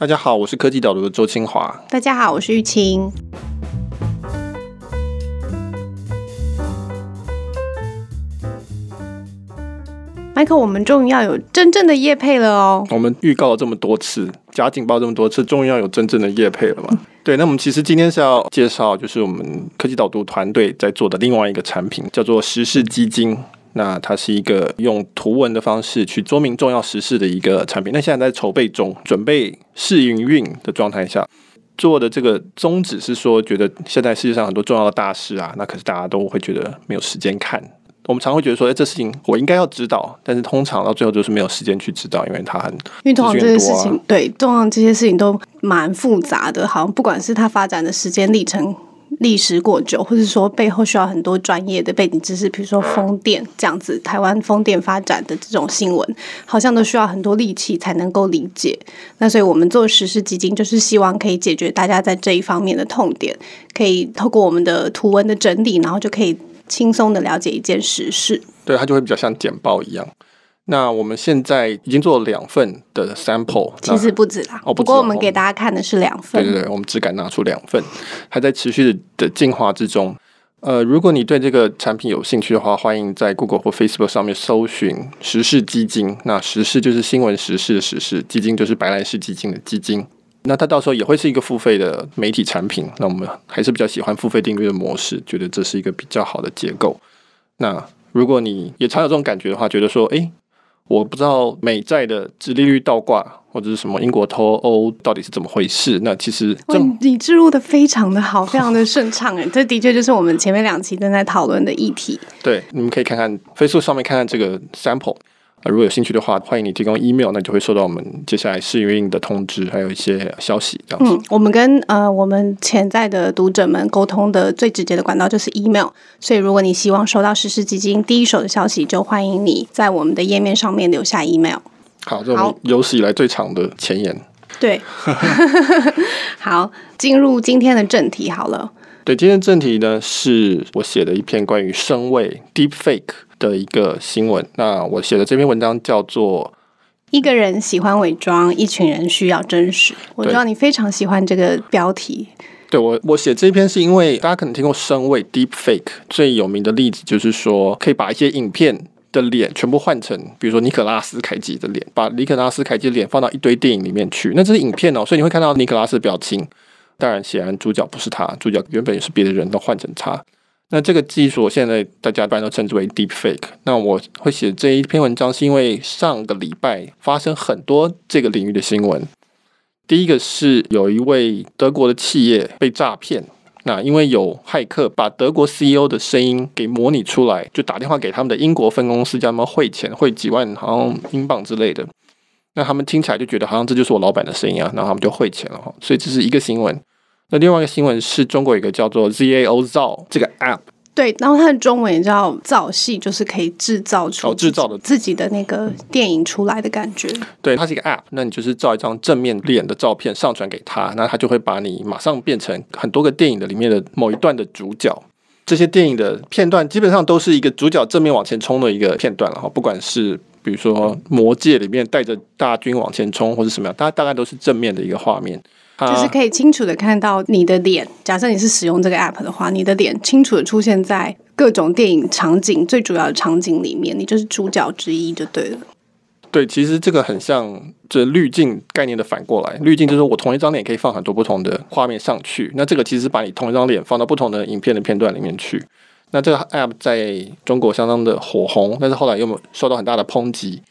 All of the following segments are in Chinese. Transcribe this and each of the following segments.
大家好，我是科技导读的周清华。大家好，我是玉清。Michael，我们终于要有真正的业配了哦！我们预告了这么多次，假警报这么多次，终于要有真正的业配了嘛？对，那我们其实今天是要介绍，就是我们科技导读团队在做的另外一个产品，叫做时事基金。那它是一个用图文的方式去说明重要时事的一个产品。那现在在筹备中，准备试营运的状态下做的这个宗旨是说，觉得现在世界上很多重要的大事啊，那可是大家都会觉得没有时间看。我们常会觉得说，哎，这事情我应该要知道，但是通常到最后就是没有时间去知道，因为它很因为通常这些事情对通常这些事情都蛮复杂的，好像不管是它发展的时间历程。历史过久，或者说背后需要很多专业的背景知识，比如说风电这样子，台湾风电发展的这种新闻，好像都需要很多力气才能够理解。那所以我们做实事基金，就是希望可以解决大家在这一方面的痛点，可以透过我们的图文的整理，然后就可以轻松的了解一件实事。对，它就会比较像简报一样。那我们现在已经做了两份的 sample，其实不止啦。哦，不过我们给大家看的是两份。对对对，我们只敢拿出两份，还在持续的的进化之中。呃，如果你对这个产品有兴趣的话，欢迎在 Google 或 Facebook 上面搜寻“时事基金”。那“时事”就是新闻时事的“时事”，基金就是白兰氏基金的基金。那它到时候也会是一个付费的媒体产品。那我们还是比较喜欢付费订阅的模式，觉得这是一个比较好的结构。那如果你也常有这种感觉的话，觉得说，哎。我不知道美债的殖利率倒挂或者是什么英国脱欧到底是怎么回事。那其实你置入的非常的好，非常的顺畅哎，这的确就是我们前面两期正在讨论的议题。对，你们可以看看 Facebook 上面看看这个 sample。如果有兴趣的话，欢迎你提供 email，那就会收到我们接下来试营运的通知，还有一些消息这样子。嗯，我们跟呃我们潜在的读者们沟通的最直接的管道就是 email，所以如果你希望收到实施基金第一手的消息，就欢迎你在我们的页面上面留下 email。好，这我们有史以来最长的前言。对，好，进入今天的正题好了。对，今天正题呢是我写的一篇关于声位 deep fake。的一个新闻，那我写的这篇文章叫做《一个人喜欢伪装，一群人需要真实》。我知道你非常喜欢这个标题。对我，我写这篇是因为大家可能听过声位 （deep fake） 最有名的例子就是说，可以把一些影片的脸全部换成，比如说尼可拉斯凯奇的脸，把尼可拉斯凯奇的脸放到一堆电影里面去。那这是影片哦，所以你会看到尼可拉斯的表情。当然，显然主角不是他，主角原本也是别的人都换成他。那这个技术现在大家一般都称之为 deep fake。那我会写这一篇文章，是因为上个礼拜发生很多这个领域的新闻。第一个是有一位德国的企业被诈骗，那因为有骇客把德国 CEO 的声音给模拟出来，就打电话给他们的英国分公司，叫他们汇钱，汇几万好像英镑之类的。那他们听起来就觉得好像这就是我老板的声音啊，然后他们就汇钱了哈。所以这是一个新闻。那另外一个新闻是中国有一个叫做 ZAO 造这个 App，对，然后它的中文也叫造戏，就是可以制造出哦制造的自己的那个电影出来的感觉。对，它是一个 App，那你就是照一张正面脸的照片上传给他，那他就会把你马上变成很多个电影的里面的某一段的主角。这些电影的片段基本上都是一个主角正面往前冲的一个片段了哈，不管是比如说《魔戒》里面带着大军往前冲，或者什么样，大大概都是正面的一个画面。就是可以清楚的看到你的脸。假设你是使用这个 app 的话，你的脸清楚的出现在各种电影场景最主要的场景里面，你就是主角之一就对了。对，其实这个很像这滤镜概念的反过来。滤镜就是我同一张脸可以放很多不同的画面上去。那这个其实把你同一张脸放到不同的影片的片段里面去。那这个 app 在中国相当的火红，但是后来又受到很大的抨击。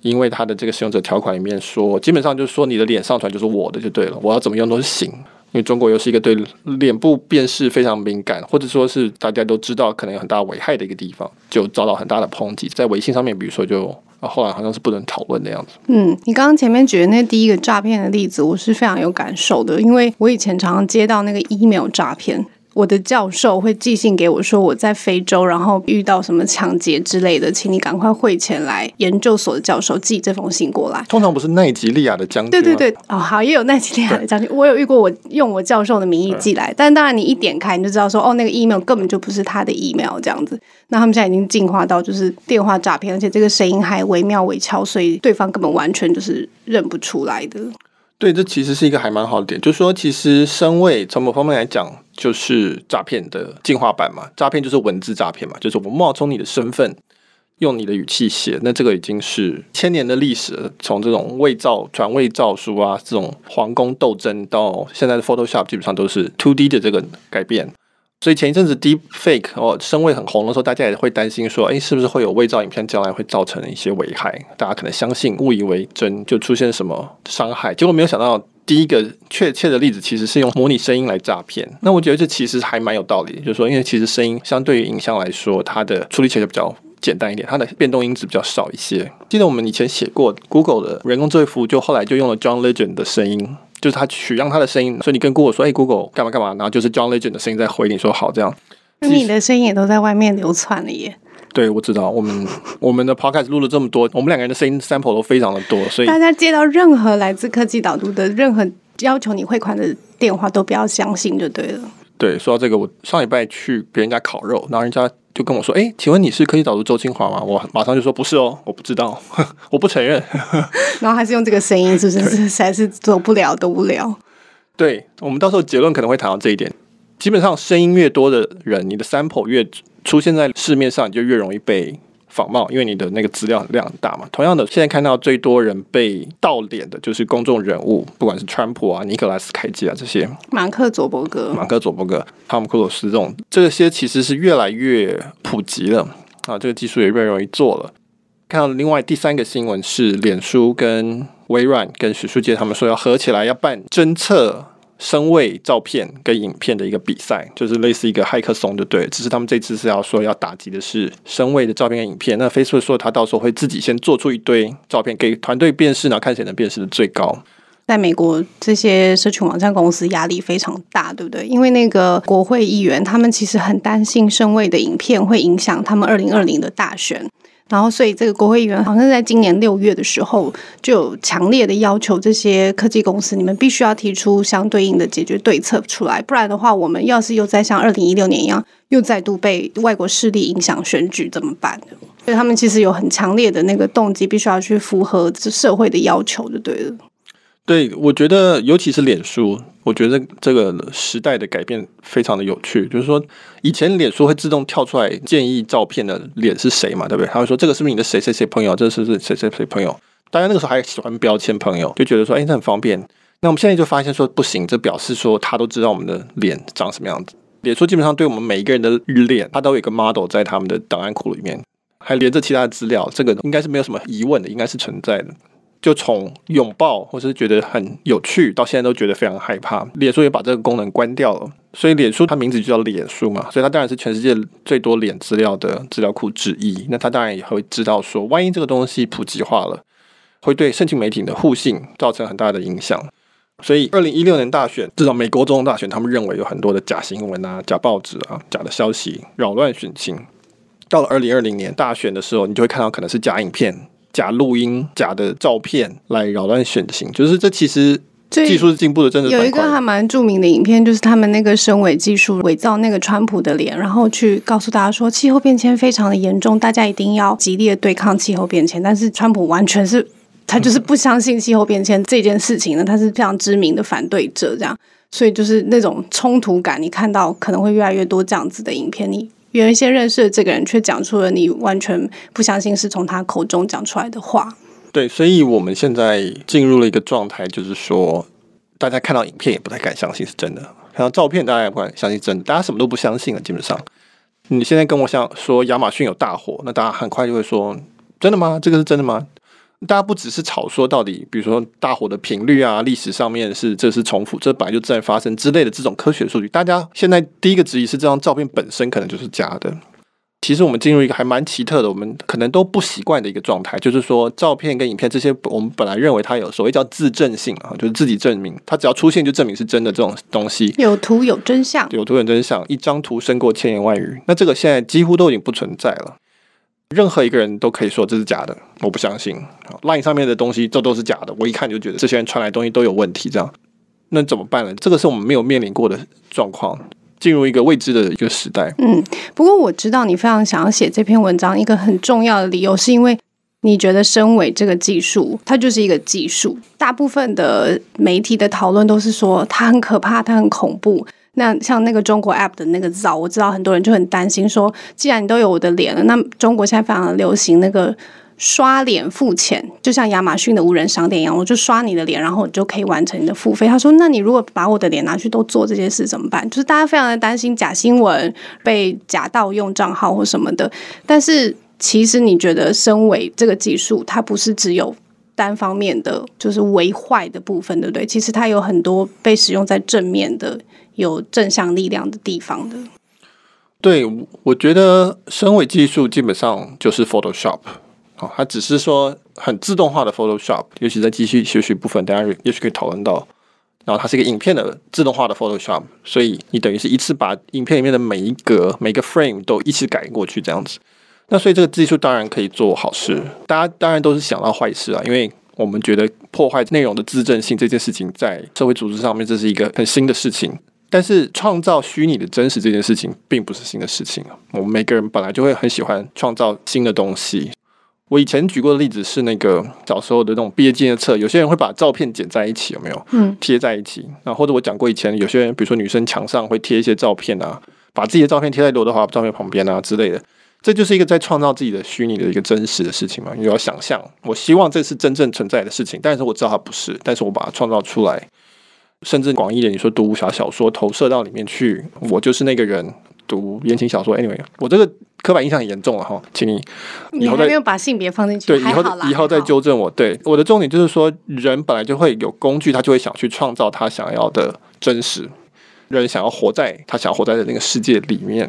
因为它的这个使用者条款里面说，基本上就是说你的脸上传就是我的就对了，我要怎么用都是行。因为中国又是一个对脸部辨识非常敏感，或者说是大家都知道可能有很大危害的一个地方，就遭到很大的抨击。在微信上面，比如说就后来好像是不能讨论的样子。嗯，你刚刚前面举的那第一个诈骗的例子，我是非常有感受的，因为我以前常常接到那个 email 诈骗。我的教授会寄信给我说我在非洲，然后遇到什么抢劫之类的，请你赶快汇钱来。研究所的教授寄这封信过来，通常不是奈吉利亚的将军对对对，哦好，也有奈吉利亚的将军。我有遇过，我用我教授的名义寄来，但当然你一点开你就知道说，哦那个 email 根本就不是他的 email 这样子。那他们现在已经进化到就是电话诈骗，而且这个声音还惟妙惟肖，所以对方根本完全就是认不出来的。对，这其实是一个还蛮好的点，就是说，其实声位从某方面来讲，就是诈骗的进化版嘛。诈骗就是文字诈骗嘛，就是我冒充你的身份，用你的语气写，那这个已经是千年的历史了。从这种伪造、传伪造书啊，这种皇宫斗争，到现在的 Photoshop，基本上都是 to d 的这个改变。所以前一阵子 Deep Fake 哦，声位很红的时候，大家也会担心说，哎，是不是会有伪造影片将来会造成一些危害？大家可能相信误以为真，就出现什么伤害。结果没有想到，第一个确切的例子其实是用模拟声音来诈骗。那我觉得这其实还蛮有道理，就是说，因为其实声音相对于影像来说，它的处理起来比较简单一点，它的变动因子比较少一些。记得我们以前写过 Google 的人工智慧服务，就后来就用了 John Legend 的声音。就是他取样他的声音，所以你跟 Google 说：“哎，Google 干嘛干嘛？”然后就是 John Legend 的声音在回你说：“好，这样。”你的声音也都在外面流窜了耶。对，我知道。我们 我们的 Podcast 录了这么多，我们两个人的声音 sample 都非常的多，所以大家接到任何来自科技导读的任何要求你汇款的电话，都不要相信就对了。对，说到这个，我上礼拜去别人家烤肉，然后人家就跟我说：“哎，请问你是科技导读周清华吗？”我马上就说：“不是哦，我不知道，我不承认。”然后还是用这个声音，是不是实在是走不了的无聊？对我们到时候结论可能会谈到这一点。基本上声音越多的人，你的 sample 越出现在市面上，你就越容易被仿冒，因为你的那个资料量很大嘛。同样的，现在看到最多人被盗脸的就是公众人物，不管是川普啊、尼克拉斯凯奇啊这些，马克佐伯格、马克佐伯格、汤姆库鲁斯这种，这些其实是越来越普及了啊，这个技术也越容易做了。看到另外第三个新闻是，脸书跟微软跟许书杰他们说要合起来要办侦测。声位照片跟影片的一个比赛，就是类似一个骇客松，就对。只是他们这次是要说要打击的是声位的照片跟影片。那 Facebook 说他到时候会自己先做出一堆照片给团队辨识，然后看谁能辨识的最高。在美国，这些社群网站公司压力非常大，对不对？因为那个国会议员他们其实很担心声位的影片会影响他们二零二零的大选。然后，所以这个国会议员好像在今年六月的时候，就有强烈的要求这些科技公司，你们必须要提出相对应的解决对策出来，不然的话，我们要是又再像二零一六年一样，又再度被外国势力影响选举，怎么办？所以他们其实有很强烈的那个动机，必须要去符合这社会的要求，就对了。对，我觉得尤其是脸书。我觉得这个时代的改变非常的有趣，就是说，以前脸书会自动跳出来建议照片的脸是谁嘛，对不对？他会说这个是不是你的谁谁谁朋友？这是是谁谁谁朋友？大家那个时候还喜欢标签朋友，就觉得说，哎，这很方便。那我们现在就发现说，不行，这表示说他都知道我们的脸长什么样子。脸书基本上对我们每一个人的脸，它都有一个 model 在他们的档案库里面，还连着其他的资料，这个应该是没有什么疑问的，应该是存在的。就从拥抱或是觉得很有趣，到现在都觉得非常害怕。脸书也把这个功能关掉了，所以脸书它名字就叫脸书嘛，所以它当然是全世界最多脸资料的资料库之一。那它当然也会知道说，万一这个东西普及化了，会对社群媒体的互信造成很大的影响。所以二零一六年大选，至少美国总统大选，他们认为有很多的假新闻啊、假报纸啊、假的消息扰乱选情。到了二零二零年大选的时候，你就会看到可能是假影片。假录音、假的照片来扰乱选情，就是这其实技术是进步的，真的有一个还蛮著名的影片，就是他们那个声伪技术伪造那个川普的脸，然后去告诉大家说气候变迁非常的严重，大家一定要极力的对抗气候变迁。但是川普完全是他就是不相信气候变迁这件事情呢，他是非常知名的反对者，这样，所以就是那种冲突感，你看到可能会越来越多这样子的影片，你。原先认识的这个人，却讲出了你完全不相信是从他口中讲出来的话。对，所以我们现在进入了一个状态，就是说，大家看到影片也不太敢相信是真的，看到照片大家也不敢相信真的，大家什么都不相信了。基本上，你现在跟我想说亚马逊有大火，那大家很快就会说，真的吗？这个是真的吗？大家不只是吵说到底，比如说大火的频率啊，历史上面是这是重复，这本来就自然发生之类的这种科学数据，大家现在第一个质疑是这张照片本身可能就是假的。其实我们进入一个还蛮奇特的，我们可能都不习惯的一个状态，就是说照片跟影片这些，我们本来认为它有所谓叫自证性啊，就是自己证明，它只要出现就证明是真的这种东西。有图有真相，有图有真相，一张图胜过千言万语。那这个现在几乎都已经不存在了。任何一个人都可以说这是假的，我不相信。Line 上面的东西这都是假的，我一看就觉得这些人传来东西都有问题。这样，那怎么办呢？这个是我们没有面临过的状况，进入一个未知的一个时代。嗯，不过我知道你非常想要写这篇文章，一个很重要的理由是因为你觉得身为这个技术，它就是一个技术。大部分的媒体的讨论都是说它很可怕，它很恐怖。那像那个中国 App 的那个造，我知道很多人就很担心说，既然你都有我的脸了，那中国现在非常的流行那个刷脸付钱，就像亚马逊的无人商店一样，我就刷你的脸，然后你就可以完成你的付费。他说，那你如果把我的脸拿去都做这件事怎么办？就是大家非常的担心假新闻被假盗用账号或什么的。但是其实你觉得身为这个技术，它不是只有单方面的，就是为坏的部分，对不对？其实它有很多被使用在正面的。有正向力量的地方的，对，我觉得声尾技术基本上就是 Photoshop，哦，它只是说很自动化的 Photoshop，尤其在机器学习部分，大家也许可以讨论到。然后它是一个影片的自动化的 Photoshop，所以你等于是一次把影片里面的每一格、每个 frame 都一起改过去这样子。那所以这个技术当然可以做好事，大家当然都是想到坏事啊，因为我们觉得破坏内容的自证性这件事情，在社会组织上面这是一个很新的事情。但是创造虚拟的真实这件事情并不是新的事情啊！我们每个人本来就会很喜欢创造新的东西。我以前举过的例子是那个小时候的那种毕业纪念册，有些人会把照片剪在一起，有没有？嗯，贴在一起。然后或者我讲过以前有些人，比如说女生墙上会贴一些照片啊，把自己的照片贴在刘德华照片旁边啊之类的，这就是一个在创造自己的虚拟的一个真实的事情嘛。你要想象，我希望这是真正存在的事情，但是我知道它不是，但是我把它创造出来。甚至广义的，你说读武侠小说投射到里面去，我就是那个人读言情小说。Anyway，我这个刻板印象很严重了哈，请你以后没有把性别放进去，对，以后以后再纠正我。对，我的重点就是说，人本来就会有工具，他就会想去创造他想要的真实。人想要活在他想要活在的那个世界里面，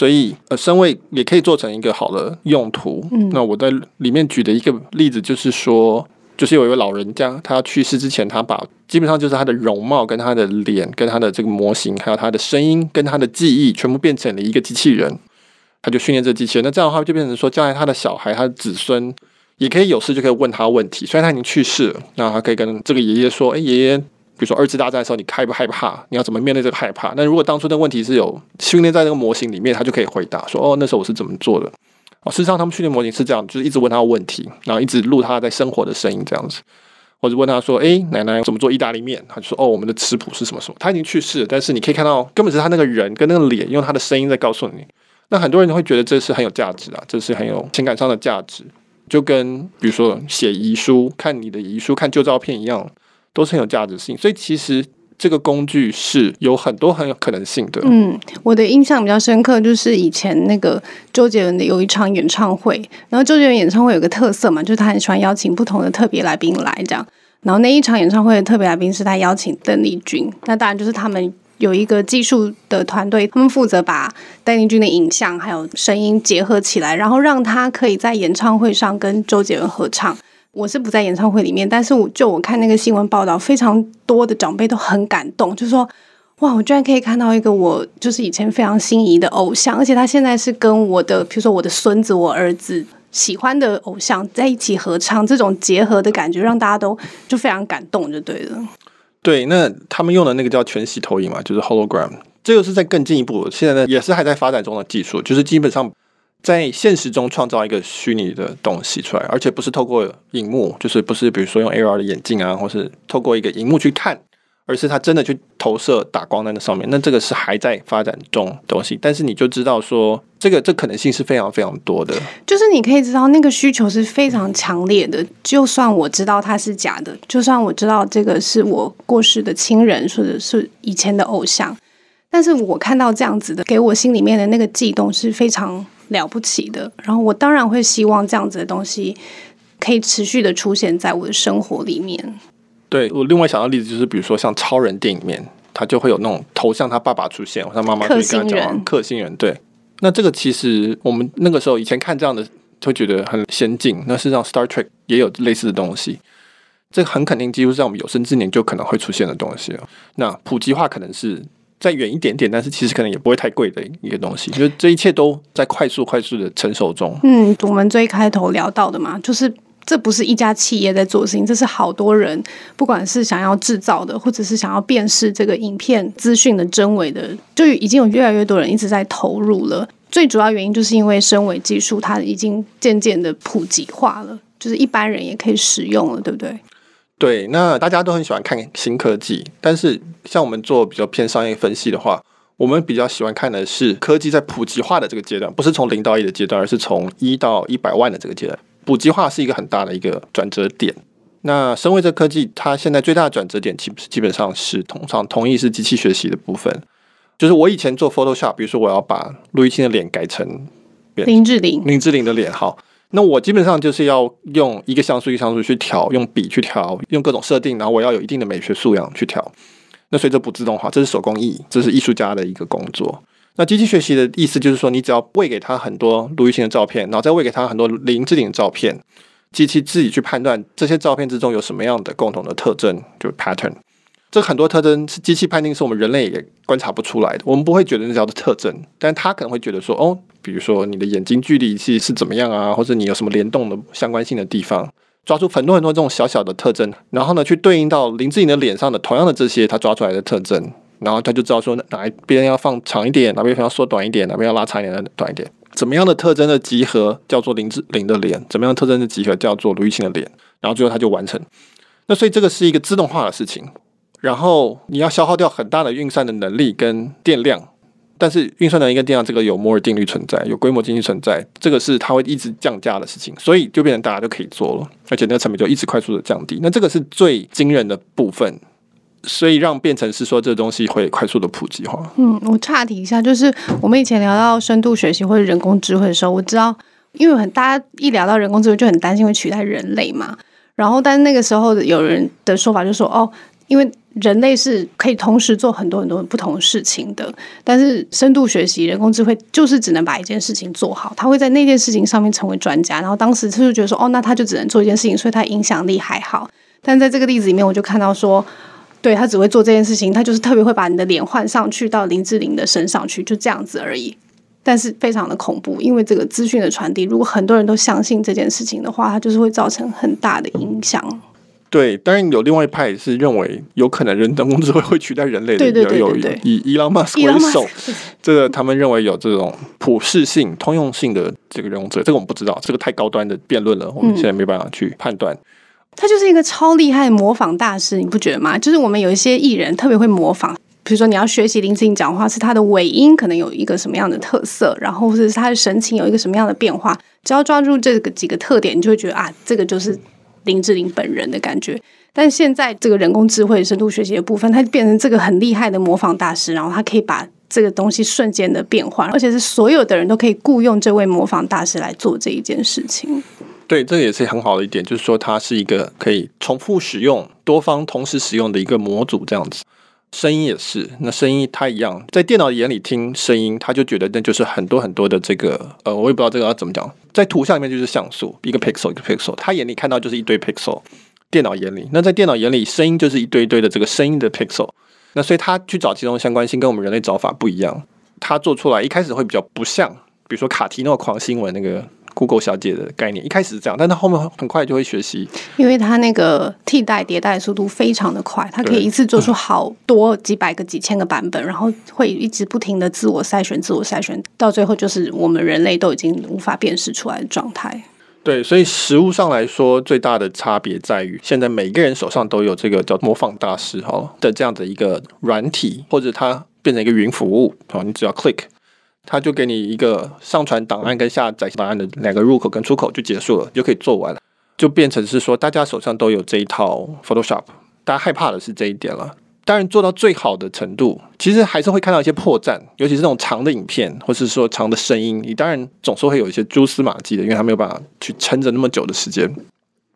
所以呃，身位也可以做成一个好的用途。那我在里面举的一个例子就是说。就是有一位老人家，他去世之前，他把基本上就是他的容貌、跟他的脸、跟他的这个模型，还有他的声音、跟他的记忆，全部变成了一个机器人。他就训练这机器人，那这样的话就变成说，将来他的小孩、他的子孙也可以有事就可以问他问题。虽然他已经去世了，那他可以跟这个爷爷说：“哎，爷爷，比如说二次大战的时候，你害不害怕？你要怎么面对这个害怕？”那如果当初的问题是有训练在这个模型里面，他就可以回答说：“哦，那时候我是怎么做的。”哦，事实上，他们训练模型是这样，就是一直问他问题，然后一直录他在生活的声音，这样子，或者问他说：“哎，奶奶怎么做意大利面？”他就说：“哦，我们的食谱是什么什么。”他已经去世了，但是你可以看到，根本是他那个人跟那个脸，用他的声音在告诉你。那很多人会觉得这是很有价值啊，这是很有情感上的价值，就跟比如说写遗书、看你的遗书、看旧照片一样，都是很有价值性。所以其实。这个工具是有很多很有可能性的。嗯，我的印象比较深刻，就是以前那个周杰伦的有一场演唱会，然后周杰伦演唱会有个特色嘛，就是他很喜欢邀请不同的特别来宾来这样。然后那一场演唱会的特别来宾是他邀请邓丽君，那当然就是他们有一个技术的团队，他们负责把邓丽君的影像还有声音结合起来，然后让他可以在演唱会上跟周杰伦合唱。我是不在演唱会里面，但是我就我看那个新闻报道，非常多的长辈都很感动，就说：“哇，我居然可以看到一个我就是以前非常心仪的偶像，而且他现在是跟我的，比如说我的孙子、我儿子喜欢的偶像在一起合唱，这种结合的感觉让大家都就非常感动，就对了。”对，那他们用的那个叫全息投影嘛，就是 hologram，这个是在更进一步，现在呢也是还在发展中的技术，就是基本上。在现实中创造一个虚拟的东西出来，而且不是透过荧幕，就是不是比如说用 AR 的眼镜啊，或是透过一个荧幕去看，而是它真的去投射打光在那上面。那这个是还在发展中东西，但是你就知道说，这个这可能性是非常非常多的。就是你可以知道那个需求是非常强烈的。就算我知道它是假的，就算我知道这个是我过世的亲人或者是以前的偶像，但是我看到这样子的，给我心里面的那个悸动是非常。了不起的，然后我当然会希望这样子的东西可以持续的出现在我的生活里面。对我另外想到例子就是，比如说像超人电影里面，他就会有那种头像他爸爸出现，他妈妈就跟他讲克星人。对，那这个其实我们那个时候以前看这样的，会觉得很先进。那事实上，Star Trek 也有类似的东西，这很肯定几乎在我们有生之年就可能会出现的东西那普及化可能是。再远一点点，但是其实可能也不会太贵的一个东西，就是这一切都在快速、快速的成熟中。嗯，我们最开头聊到的嘛，就是这不是一家企业在做事情，这是好多人，不管是想要制造的，或者是想要辨识这个影片资讯的真伪的，就已经有越来越多人一直在投入了。最主要原因就是因为声尾技术它已经渐渐的普及化了，就是一般人也可以使用了，对不对？对，那大家都很喜欢看新科技，但是像我们做比较偏商业分析的话，我们比较喜欢看的是科技在普及化的这个阶段，不是从零到一的阶段，而是从一到一百万的这个阶段。普及化是一个很大的一个转折点。那身为这科技，它现在最大的转折点，基基本上是通常同意是机器学习的部分。就是我以前做 Photoshop，比如说我要把陆毅清的脸改成林志玲，林志玲的脸，好，那我基本上就是要用一个像素一个像素去调，用笔去调，用各种设定，然后我要有一定的美学素养去调。那随着不自动化，这是手工艺，这是艺术家的一个工作。那机器学习的意思就是说，你只要喂给他很多陆毅清的照片，然后再喂给他很多林志玲的照片，机器自己去判断这些照片之中有什么样的共同的特征，就是 pattern。这很多特征是机器判定，是我们人类也观察不出来的。我们不会觉得那叫做特征，但他可能会觉得说，哦，比如说你的眼睛距离是是怎么样啊，或者你有什么联动的相关性的地方，抓出很多很多这种小小的特征，然后呢，去对应到林志颖的脸上的同样的这些他抓出来的特征，然后他就知道说哪一边要放长一点，哪边要缩短一点，哪边要拉长一点、短一点，怎么样的特征的集合叫做林志玲的脸，怎么样特征的集合叫做卢玉清的脸，然后最后他就完成。那所以这个是一个自动化的事情。然后你要消耗掉很大的运算的能力跟电量，但是运算能力跟电量这个有摩尔定律存在，有规模经济存在，这个是它会一直降价的事情，所以就变成大家都可以做了，而且那个成本就一直快速的降低。那这个是最惊人的部分，所以让变成是说这东西会快速的普及化。嗯，我岔题一下，就是我们以前聊到深度学习或者人工智慧的时候，我知道，因为很大家一聊到人工智慧就很担心会取代人类嘛，然后但那个时候有人的说法就说，哦，因为人类是可以同时做很多很多不同的事情的，但是深度学习、人工智慧就是只能把一件事情做好，他会在那件事情上面成为专家。然后当时他就觉得说，哦，那他就只能做一件事情，所以他影响力还好。但在这个例子里面，我就看到说，对他只会做这件事情，他就是特别会把你的脸换上去到林志玲的身上去，就这样子而已。但是非常的恐怖，因为这个资讯的传递，如果很多人都相信这件事情的话，它就是会造成很大的影响。对，当然有另外一派是认为有可能人工智慧会取代人类的，有有以伊朗马斯为首，这个他们认为有这种普适性、通用性的这个人工智慧，这个我们不知道，这个太高端的辩论了，我们现在没办法去判断。他就是一个超厉害的模仿大师，你不觉得吗？就是我们有一些艺人特别会模仿，比如说你要学习林志颖讲话，是他的尾音可能有一个什么样的特色，然后或者是他的神情有一个什么样的变化，只要抓住这个几个特点，你就会觉得啊，这个就是。林志玲本人的感觉，但现在这个人工智慧深度学习的部分，它变成这个很厉害的模仿大师，然后它可以把这个东西瞬间的变换，而且是所有的人都可以雇佣这位模仿大师来做这一件事情。对，这也是很好的一点，就是说它是一个可以重复使用、多方同时使用的一个模组，这样子。声音也是，那声音它一样，在电脑眼里听声音，他就觉得那就是很多很多的这个，呃，我也不知道这个要怎么讲，在图像里面就是像素，一个 pixel 一个 pixel，他眼里看到就是一堆 pixel，电脑眼里，那在电脑眼里，声音就是一堆堆的这个声音的 pixel，那所以他去找其中相关性跟我们人类找法不一样，他做出来一开始会比较不像，比如说卡提诺狂新闻那个。Google 小姐的概念一开始是这样，但它后面很快就会学习，因为它那个替代迭代速度非常的快，它可以一次做出好多几百个、几千个版本，然后会一直不停的自我筛选、自我筛选，到最后就是我们人类都已经无法辨识出来的状态。对，所以实物上来说，最大的差别在于，现在每个人手上都有这个叫模仿大师哈的这样的一个软体，或者它变成一个云服务啊，你只要 click。他就给你一个上传档案跟下载档案的两个入口跟出口就结束了，就可以做完了，就变成是说大家手上都有这一套 Photoshop。大家害怕的是这一点了。当然做到最好的程度，其实还是会看到一些破绽，尤其是那种长的影片，或是说长的声音，你当然总是会有一些蛛丝马迹的，因为它没有办法去撑着那么久的时间。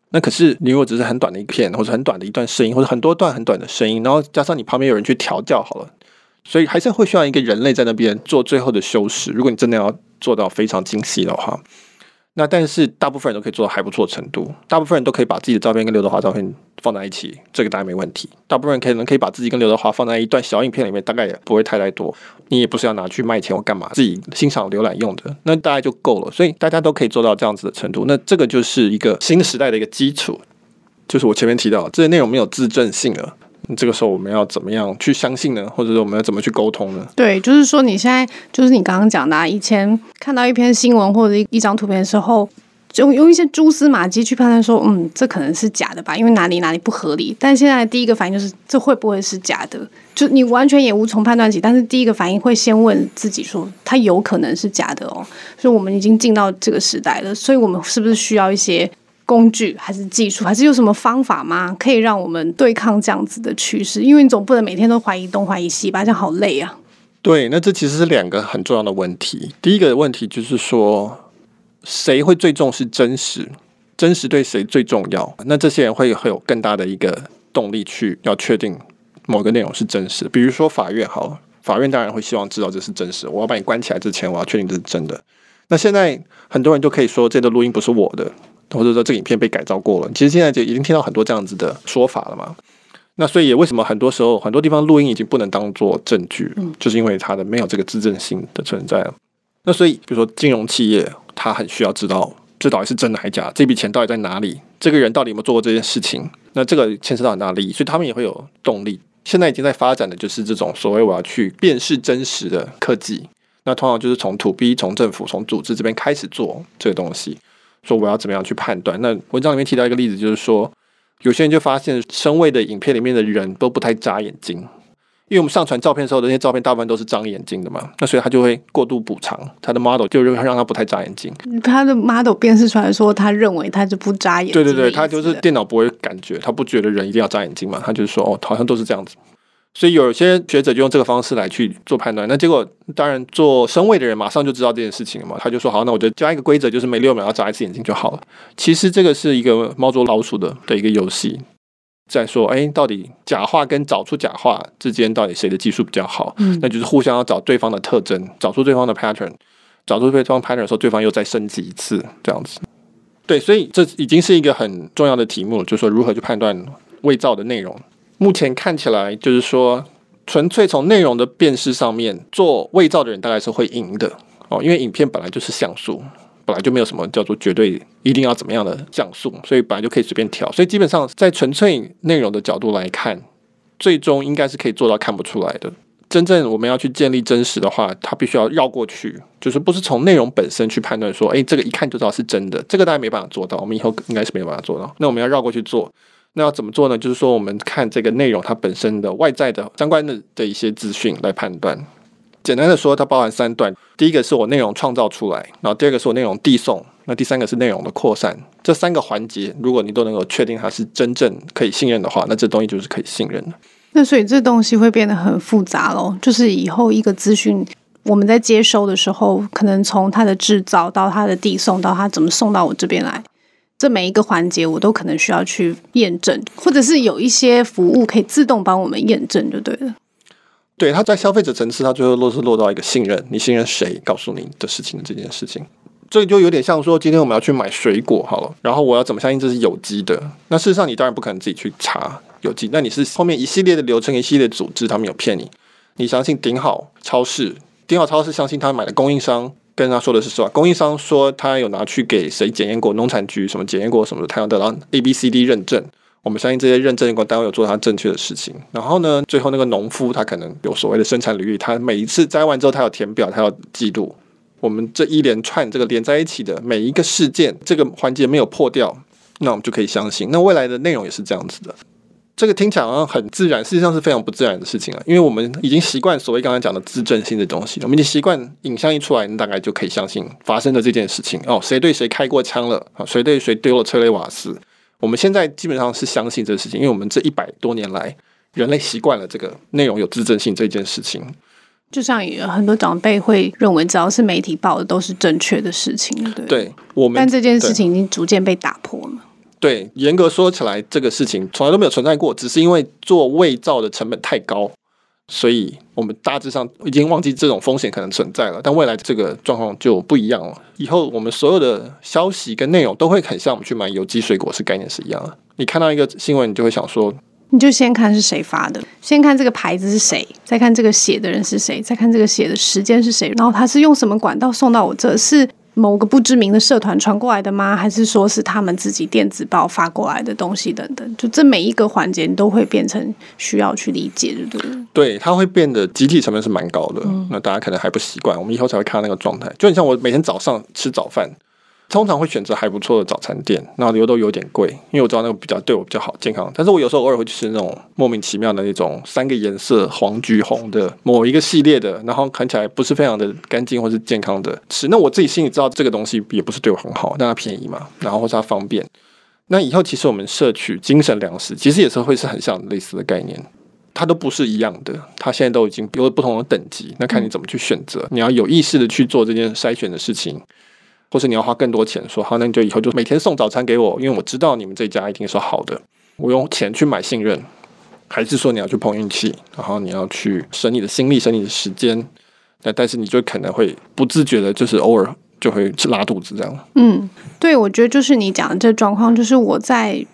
那可是你如果只是很短的一片，或者很短的一段声音，或者很多段很短的声音，然后加上你旁边有人去调教好了。所以还是会需要一个人类在那边做最后的修饰。如果你真的要做到非常精细的话，那但是大部分人都可以做到还不错程度。大部分人都可以把自己的照片跟刘德华照片放在一起，这个当然没问题。大部分人可能可以把自己跟刘德华放在一段小影片里面，大概也不会太太多。你也不是要拿去卖钱或干嘛，自己欣赏浏览用的，那大概就够了。所以大家都可以做到这样子的程度。那这个就是一个新时代的一个基础。就是我前面提到，这些内容没有自证性了。这个时候我们要怎么样去相信呢？或者说我们要怎么去沟通呢？对，就是说你现在就是你刚刚讲的，啊，以前看到一篇新闻或者一张图片的时候。就用一些蛛丝马迹去判断说，嗯，这可能是假的吧，因为哪里哪里不合理。但现在第一个反应就是，这会不会是假的？就你完全也无从判断起。但是第一个反应会先问自己说，它有可能是假的哦。所以我们已经进到这个时代了，所以我们是不是需要一些工具，还是技术，还是有什么方法吗？可以让我们对抗这样子的趋势？因为你总不能每天都怀疑东怀疑西吧，这样好累啊。对，那这其实是两个很重要的问题。第一个问题就是说。谁会最重视真实？真实对谁最重要？那这些人会会有更大的一个动力去要确定某个内容是真实。比如说法院，好，法院当然会希望知道这是真实。我要把你关起来之前，我要确定这是真的。那现在很多人都可以说，这个录音不是我的，或者说这个影片被改造过了。其实现在就已经听到很多这样子的说法了嘛。那所以为什么很多时候很多地方录音已经不能当做证据？嗯，就是因为它的没有这个自证性的存在。那所以比如说金融企业。它很需要知道这到底是真的还是假，这笔钱到底在哪里，这个人到底有没有做过这件事情？那这个牵涉到很大利益，所以他们也会有动力。现在已经在发展的就是这种所谓我要去辨识真实的科技。那通常就是从土 B、从政府、从组织这边开始做这个东西，说我要怎么样去判断。那文章里面提到一个例子，就是说有些人就发现声位的影片里面的人都不太眨眼睛。因为我们上传照片的时候，那些照片大部分都是张眼睛的嘛，那所以他就会过度补偿他的 model，就让让他不太眨眼睛。他的 model 辨识出来说，他认为他就不眨眼。对对对，他就是电脑不会感觉，他不觉得人一定要眨眼睛嘛，他就是说哦，好像都是这样子。所以有些学者就用这个方式来去做判断。那结果当然做声位的人马上就知道这件事情了嘛，他就说好，那我就加一个规则，就是每六秒要眨一次眼睛就好了。其实这个是一个猫捉老鼠的的一个游戏。在说，哎，到底假话跟找出假话之间，到底谁的技术比较好？嗯，那就是互相要找对方的特征，找出对方的 pattern，找出对方 pattern 的时候，对方又再升级一次，这样子。对，所以这已经是一个很重要的题目，就是说如何去判断伪造的内容。目前看起来，就是说纯粹从内容的辨识上面做伪造的人，大概是会赢的哦，因为影片本来就是像素。本来就没有什么叫做绝对一定要怎么样的像素，所以本来就可以随便调。所以基本上在纯粹内容的角度来看，最终应该是可以做到看不出来的。真正我们要去建立真实的话，它必须要绕过去，就是不是从内容本身去判断说，哎，这个一看就知道是真的。这个大家没办法做到，我们以后应该是没有办法做到。那我们要绕过去做，那要怎么做呢？就是说，我们看这个内容它本身的外在的相关的的一些资讯来判断。简单的说，它包含三段。第一个是我内容创造出来，然后第二个是我内容递送，那第三个是内容的扩散。这三个环节，如果你都能够确定它是真正可以信任的话，那这东西就是可以信任的。那所以这东西会变得很复杂喽。就是以后一个资讯我们在接收的时候，可能从它的制造到它的递送到它怎么送到我这边来，这每一个环节我都可能需要去验证，或者是有一些服务可以自动帮我们验证，就对了。对，他在消费者层次，他最后落是落到一个信任，你信任谁告诉你的事情的这件事情，这就有点像说，今天我们要去买水果好了，然后我要怎么相信这是有机的？那事实上你当然不可能自己去查有机，那你是后面一系列的流程、一系列组织，他们有骗你，你相信顶好超市，顶好超市相信他买的供应商跟他说的是实话，供应商说他有拿去给谁检验过，农产局什么检验过什么的，他要得到 A B C D 认证。我们相信这些认证过单位有做他正确的事情。然后呢，最后那个农夫他可能有所谓的生产履历，他每一次摘完之后，他要填表，他要记录。我们这一连串这个连在一起的每一个事件，这个环节没有破掉，那我们就可以相信。那未来的内容也是这样子的。这个听起来好像很自然，实际上是非常不自然的事情啊。因为我们已经习惯所谓刚才讲的自证性的东西，我们已经习惯影像一出来，你大概就可以相信发生的这件事情。哦，谁对谁开过枪了？啊，谁对谁丢了催泪瓦斯？我们现在基本上是相信这个事情，因为我们这一百多年来，人类习惯了这个内容有自证性这件事情。就像很多长辈会认为，只要是媒体报的都是正确的事情，对。对，我们但这件事情已经逐渐被打破了。对，严格说起来，这个事情从来都没有存在过，只是因为做伪造的成本太高。所以，我们大致上已经忘记这种风险可能存在了，但未来这个状况就不一样了。以后我们所有的消息跟内容都会很像我们去买有机水果是概念是一样的。你看到一个新闻，你就会想说，你就先看是谁发的，先看这个牌子是谁，再看这个写的人是谁，再看这个写的时间是谁，然后他是用什么管道送到我这，是某个不知名的社团传过来的吗？还是说是他们自己电子报发过来的东西等等？就这每一个环节都会变成需要去理解，对不对？对，它会变得集体成本是蛮高的。那大家可能还不习惯，我们以后才会看到那个状态。就你像我每天早上吃早饭。通常会选择还不错的早餐店，那油都有点贵，因为我知道那个比较对我比较好健康。但是我有时候偶尔会去吃那种莫名其妙的那种三个颜色黄橘红的某一个系列的，然后看起来不是非常的干净或是健康的吃。那我自己心里知道这个东西也不是对我很好，但它便宜嘛，然后或是它方便。那以后其实我们摄取精神粮食，其实也是会是很像类似的概念，它都不是一样的，它现在都已经有了不同的等级。那看你怎么去选择，你要有意识的去做这件筛选的事情。或是你要花更多钱，说好，那你就以后就每天送早餐给我，因为我知道你们这家一定是好的。我用钱去买信任，还是说你要去碰运气，然后你要去省你的心力、省你的时间？那但是你就可能会不自觉的，就是偶尔就会拉肚子这样。嗯，对，我觉得就是你讲的这状况，就是我在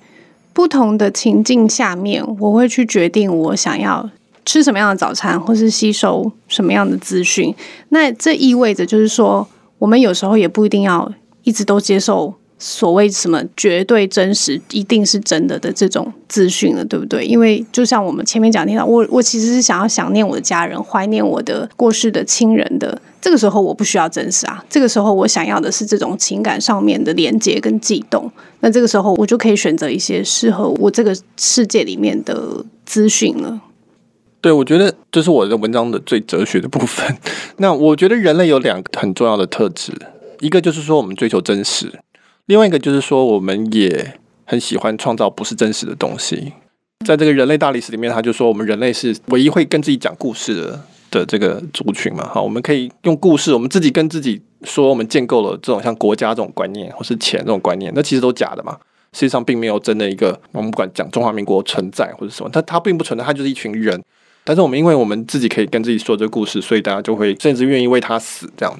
不同的情境下面，我会去决定我想要吃什么样的早餐，或是吸收什么样的资讯。那这意味着就是说。我们有时候也不一定要一直都接受所谓什么绝对真实、一定是真的的这种资讯了，对不对？因为就像我们前面讲到，我我其实是想要想念我的家人，怀念我的过世的亲人的。这个时候我不需要真实啊，这个时候我想要的是这种情感上面的连接跟悸动。那这个时候我就可以选择一些适合我这个世界里面的资讯了。对，我觉得这是我的文章的最哲学的部分。那我觉得人类有两个很重要的特质，一个就是说我们追求真实，另外一个就是说我们也很喜欢创造不是真实的东西。在这个人类大历史里面，他就说我们人类是唯一会跟自己讲故事的的这个族群嘛。哈，我们可以用故事，我们自己跟自己说，我们建构了这种像国家这种观念，或是钱这种观念，那其实都假的嘛。实际上并没有真的一个，我们不管讲中华民国存在或者什么，它它并不存在，它就是一群人。但是我们因为我们自己可以跟自己说这个故事，所以大家就会甚至愿意为他死这样。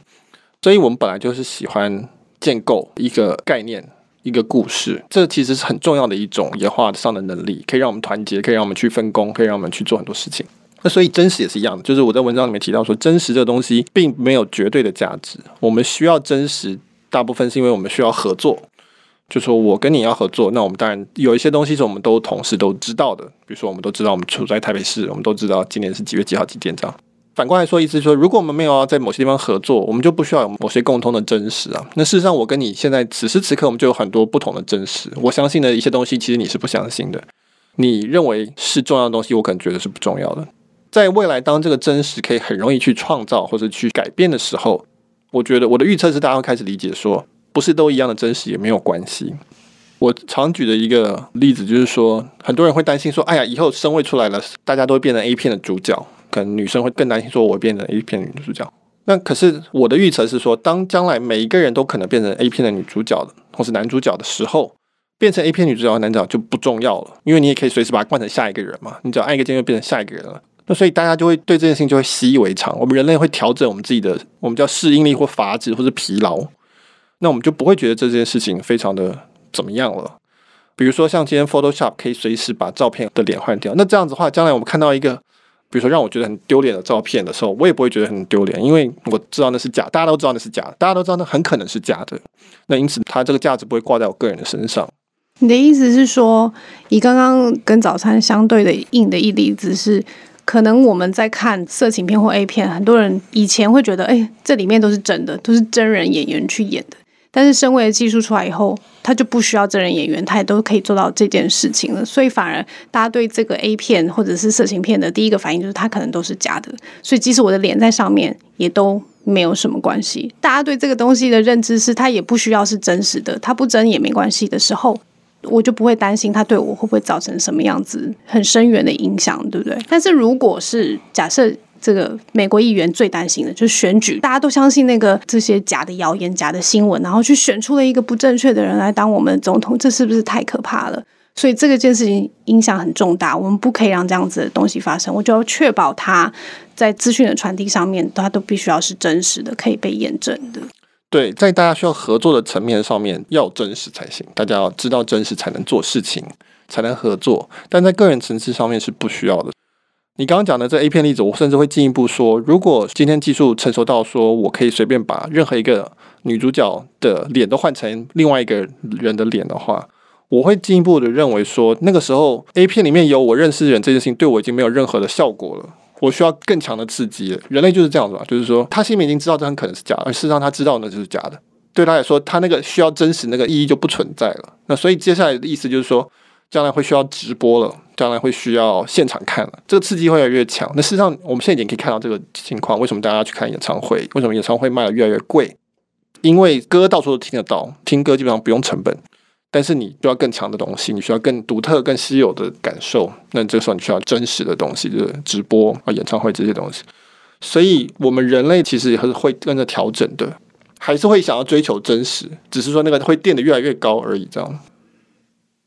所以我们本来就是喜欢建构一个概念、一个故事，这其实是很重要的一种演化上的能力，可以让我们团结，可以让我们去分工，可以让我们去做很多事情。那所以真实也是一样的，就是我在文章里面提到说，真实这个东西并没有绝对的价值。我们需要真实，大部分是因为我们需要合作。就说我跟你要合作，那我们当然有一些东西是我们都同时都知道的，比如说我们都知道我们处在台北市，我们都知道今年是几月几号几点这样。反过来说，意思是说，如果我们没有要在某些地方合作，我们就不需要有某些共通的真实啊。那事实上，我跟你现在此时此刻，我们就有很多不同的真实。我相信的一些东西，其实你是不相信的。你认为是重要的东西，我可能觉得是不重要的。在未来，当这个真实可以很容易去创造或者去改变的时候，我觉得我的预测是，大家会开始理解说。不是都一样的真实也没有关系。我常举的一个例子就是说，很多人会担心说：“哎呀，以后身位出来了，大家都会变成 A 片的主角。”可能女生会更担心说：“我变成 A 片女主角。”那可是我的预测是说，当将来每一个人都可能变成 A 片的女主角的，或是男主角的时候，变成 A 片女主角和男主角就不重要了，因为你也可以随时把它换成下一个人嘛。你只要按一个键就变成下一个人了。那所以大家就会对这件事情就会习以为常。我们人类会调整我们自己的，我们叫适应力或乏值或者疲劳。那我们就不会觉得这件事情非常的怎么样了。比如说，像今天 Photoshop 可以随时把照片的脸换掉，那这样子的话，将来我们看到一个，比如说让我觉得很丢脸的照片的时候，我也不会觉得很丢脸，因为我知道那是假，大家都知道那是假，大家都知道那很可能是假的。那因此，它这个价值不会挂在我个人的身上。你的意思是说，以刚刚跟早餐相对的硬的一例子是？可能我们在看色情片或 A 片，很多人以前会觉得，哎，这里面都是真的，都是真人演员去演的。但是，身为技术出来以后，他就不需要真人演员，他也都可以做到这件事情了。所以，反而大家对这个 A 片或者是色情片的第一个反应就是，它可能都是假的。所以，即使我的脸在上面，也都没有什么关系。大家对这个东西的认知是，它也不需要是真实的，它不真也没关系的时候。我就不会担心他对我会不会造成什么样子很深远的影响，对不对？但是如果是假设这个美国议员最担心的就是选举，大家都相信那个这些假的谣言、假的新闻，然后去选出了一个不正确的人来当我们总统，这是不是太可怕了？所以这个件事情影响很重大，我们不可以让这样子的东西发生。我就要确保他在资讯的传递上面，他都必须要是真实的，可以被验证的。对，在大家需要合作的层面上面，要真实才行。大家要知道真实才能做事情，才能合作。但在个人层次上面是不需要的。你刚刚讲的这 A 片例子，我甚至会进一步说，如果今天技术成熟到说我可以随便把任何一个女主角的脸都换成另外一个人的脸的话，我会进一步的认为说，那个时候 A 片里面有我认识的人这件事情对我已经没有任何的效果了。我需要更强的刺激了。人类就是这样子吧，就是说他心里已经知道这很可能是假的，而事实上他知道那就是假的。对他来说，他那个需要真实那个意义就不存在了。那所以接下来的意思就是说，将来会需要直播了，将来会需要现场看了，这个刺激会越来越强。那事实上，我们现在已经可以看到这个情况。为什么大家去看演唱会？为什么演唱会卖的越来越贵？因为歌到处都听得到，听歌基本上不用成本。但是你需要更强的东西，你需要更独特、更稀有的感受。那这个时候你需要真实的东西，就是直播啊、演唱会这些东西。所以，我们人类其实也是会跟着调整的，还是会想要追求真实，只是说那个会垫得越来越高而已。这样。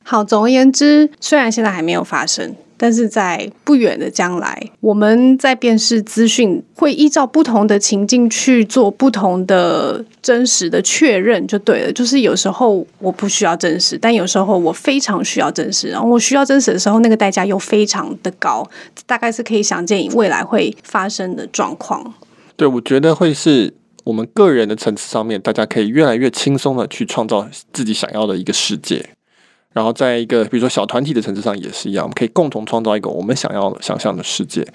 好，总而言之，虽然现在还没有发生。但是在不远的将来，我们在辨识资讯会依照不同的情境去做不同的真实的确认，就对了。就是有时候我不需要真实，但有时候我非常需要真实。然后我需要真实的时候，那个代价又非常的高，大概是可以想见未来会发生的状况。对，我觉得会是我们个人的层次上面，大家可以越来越轻松的去创造自己想要的一个世界。然后在一个比如说小团体的层次上也是一样，我们可以共同创造一个我们想要想象的世界。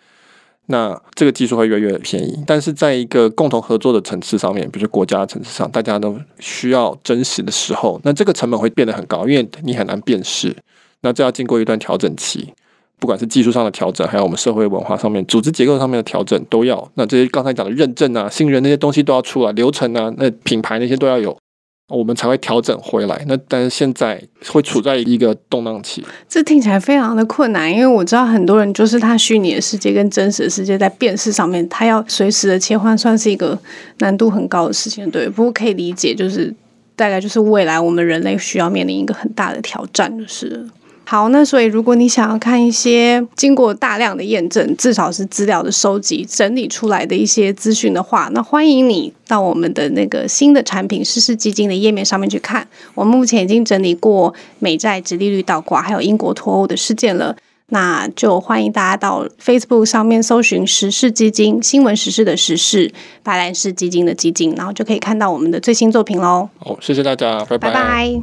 那这个技术会越来越便宜，但是在一个共同合作的层次上面，比如说国家层次上，大家都需要真实的时候，那这个成本会变得很高，因为你很难辨识。那这要经过一段调整期，不管是技术上的调整，还有我们社会文化上面、组织结构上面的调整，都要。那这些刚才讲的认证啊、信任那些东西都要出来，流程啊、那品牌那些都要有。我们才会调整回来。那但是现在会处在一个动荡期，这听起来非常的困难，因为我知道很多人就是他虚拟的世界跟真实的世界在辨识上面，他要随时的切换，算是一个难度很高的事情。对，不过可以理解，就是大概就是未来我们人类需要面临一个很大的挑战，就是。好，那所以如果你想要看一些经过大量的验证，至少是资料的收集整理出来的一些资讯的话，那欢迎你到我们的那个新的产品世事基金的页面上面去看。我们目前已经整理过美债直利率倒挂，还有英国脱欧的事件了。那就欢迎大家到 Facebook 上面搜寻时事基金新闻时事的时事白兰氏基金的基金，然后就可以看到我们的最新作品喽。好，谢谢大家，拜拜拜。